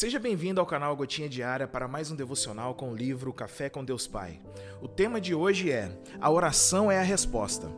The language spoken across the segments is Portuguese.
Seja bem-vindo ao canal Gotinha Diária para mais um devocional com o livro Café com Deus Pai. O tema de hoje é: A oração é a resposta.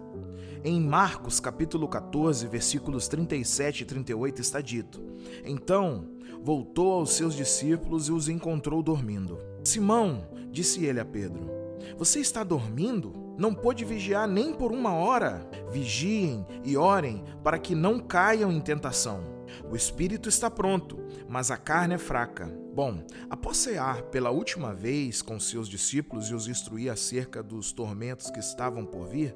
Em Marcos, capítulo 14, versículos 37 e 38 está dito: Então voltou aos seus discípulos e os encontrou dormindo. Simão, disse ele a Pedro: Você está dormindo? Não pôde vigiar nem por uma hora? Vigiem e orem para que não caiam em tentação. O espírito está pronto, mas a carne é fraca. Bom, após cear pela última vez com seus discípulos e os instruir acerca dos tormentos que estavam por vir,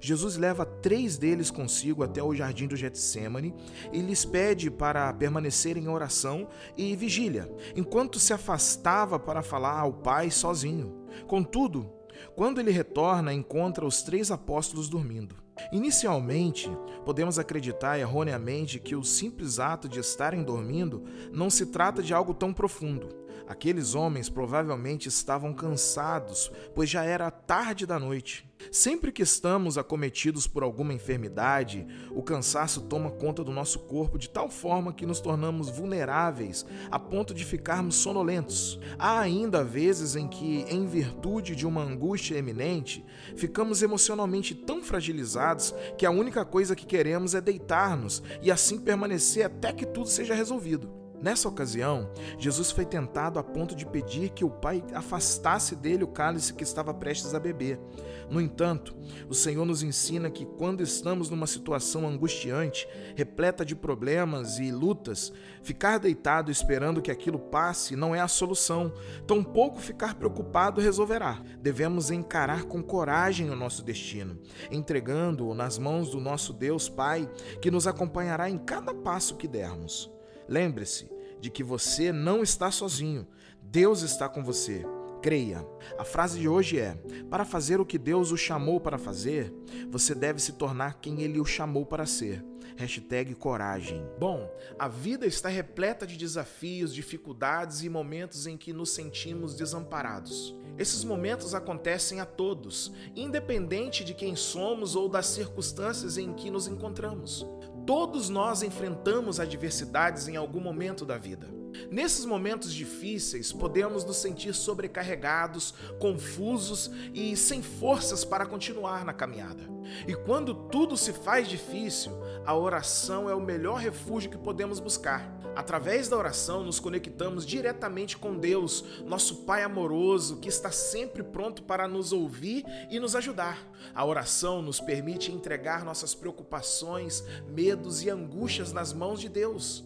Jesus leva três deles consigo até o jardim do Getsemane e lhes pede para permanecerem em oração e vigília, enquanto se afastava para falar ao Pai sozinho. Contudo, quando ele retorna, encontra os três apóstolos dormindo. Inicialmente, podemos acreditar erroneamente que o simples ato de estarem dormindo não se trata de algo tão profundo. Aqueles homens provavelmente estavam cansados, pois já era tarde da noite. Sempre que estamos acometidos por alguma enfermidade, o cansaço toma conta do nosso corpo de tal forma que nos tornamos vulneráveis a ponto de ficarmos sonolentos. Há ainda vezes em que, em virtude de uma angústia eminente, ficamos emocionalmente tão fragilizados que a única coisa que queremos é deitar-nos e assim permanecer até que tudo seja resolvido. Nessa ocasião, Jesus foi tentado a ponto de pedir que o Pai afastasse dele o cálice que estava prestes a beber. No entanto, o Senhor nos ensina que quando estamos numa situação angustiante, repleta de problemas e lutas, ficar deitado esperando que aquilo passe não é a solução, tampouco ficar preocupado resolverá. Devemos encarar com coragem o nosso destino, entregando-o nas mãos do nosso Deus Pai, que nos acompanhará em cada passo que dermos. Lembre-se de que você não está sozinho. Deus está com você. Creia. A frase de hoje é: Para fazer o que Deus o chamou para fazer, você deve se tornar quem Ele o chamou para ser. Hashtag coragem. Bom, a vida está repleta de desafios, dificuldades e momentos em que nos sentimos desamparados. Esses momentos acontecem a todos, independente de quem somos ou das circunstâncias em que nos encontramos. Todos nós enfrentamos adversidades em algum momento da vida. Nesses momentos difíceis, podemos nos sentir sobrecarregados, confusos e sem forças para continuar na caminhada. E quando tudo se faz difícil, a oração é o melhor refúgio que podemos buscar. Através da oração, nos conectamos diretamente com Deus, nosso Pai amoroso, que está sempre pronto para nos ouvir e nos ajudar. A oração nos permite entregar nossas preocupações, medos e angústias nas mãos de Deus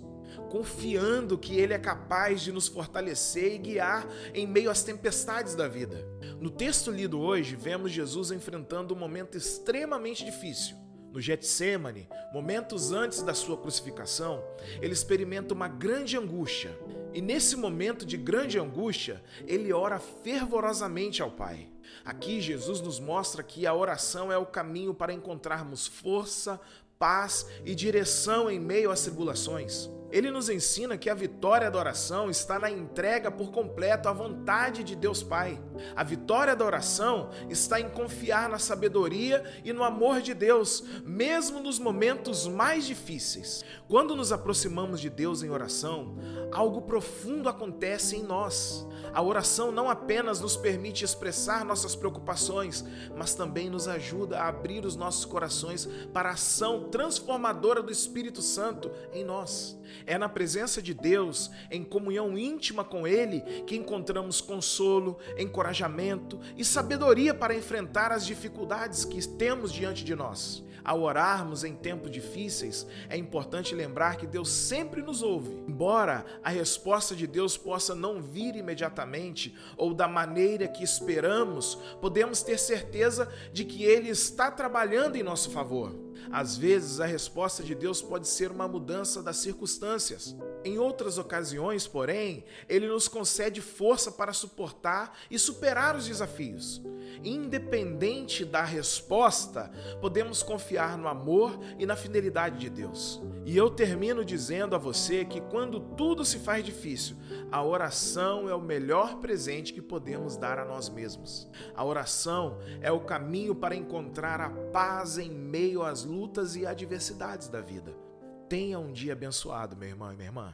confiando que Ele é capaz de nos fortalecer e guiar em meio às tempestades da vida. No texto lido hoje, vemos Jesus enfrentando um momento extremamente difícil. No Getsemane, momentos antes da sua crucificação, ele experimenta uma grande angústia. E nesse momento de grande angústia, ele ora fervorosamente ao Pai. Aqui Jesus nos mostra que a oração é o caminho para encontrarmos força, paz e direção em meio às tribulações. Ele nos ensina que a vitória da oração está na entrega por completo à vontade de Deus Pai. A vitória da oração está em confiar na sabedoria e no amor de Deus, mesmo nos momentos mais difíceis. Quando nos aproximamos de Deus em oração, algo profundo acontece em nós. A oração não apenas nos permite expressar nossas preocupações, mas também nos ajuda a abrir os nossos corações para a ação transformadora do Espírito Santo em nós. É na presença de Deus, em comunhão íntima com Ele, que encontramos consolo, encorajamento e sabedoria para enfrentar as dificuldades que temos diante de nós. Ao orarmos em tempos difíceis, é importante lembrar que Deus sempre nos ouve. Embora a resposta de Deus possa não vir imediatamente ou da maneira que esperamos, podemos ter certeza de que Ele está trabalhando em nosso favor. Às vezes, a resposta de Deus pode ser uma mudança das circunstâncias. Em outras ocasiões, porém, Ele nos concede força para suportar e superar os desafios. Independente da resposta, podemos confiar no amor e na fidelidade de Deus. E eu termino dizendo a você que quando tudo se faz difícil, a oração é o melhor presente que podemos dar a nós mesmos. A oração é o caminho para encontrar a paz em meio às lutas e adversidades da vida. Tenha um dia abençoado, meu irmão e minha irmã.